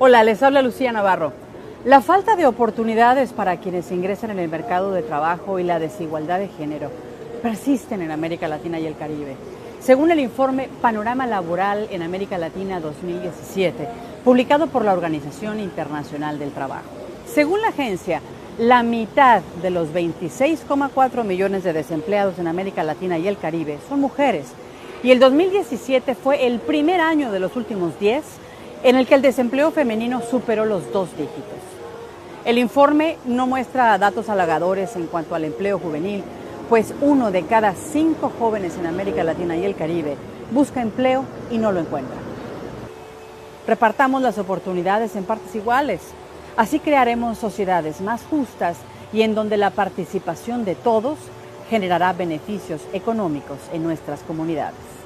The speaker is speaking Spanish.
Hola, les habla Lucía Navarro. La falta de oportunidades para quienes ingresan en el mercado de trabajo y la desigualdad de género persisten en América Latina y el Caribe. Según el informe Panorama Laboral en América Latina 2017, publicado por la Organización Internacional del Trabajo. Según la agencia, la mitad de los 26,4 millones de desempleados en América Latina y el Caribe son mujeres. Y el 2017 fue el primer año de los últimos 10 en el que el desempleo femenino superó los dos dígitos. El informe no muestra datos halagadores en cuanto al empleo juvenil, pues uno de cada cinco jóvenes en América Latina y el Caribe busca empleo y no lo encuentra. Repartamos las oportunidades en partes iguales. Así crearemos sociedades más justas y en donde la participación de todos generará beneficios económicos en nuestras comunidades.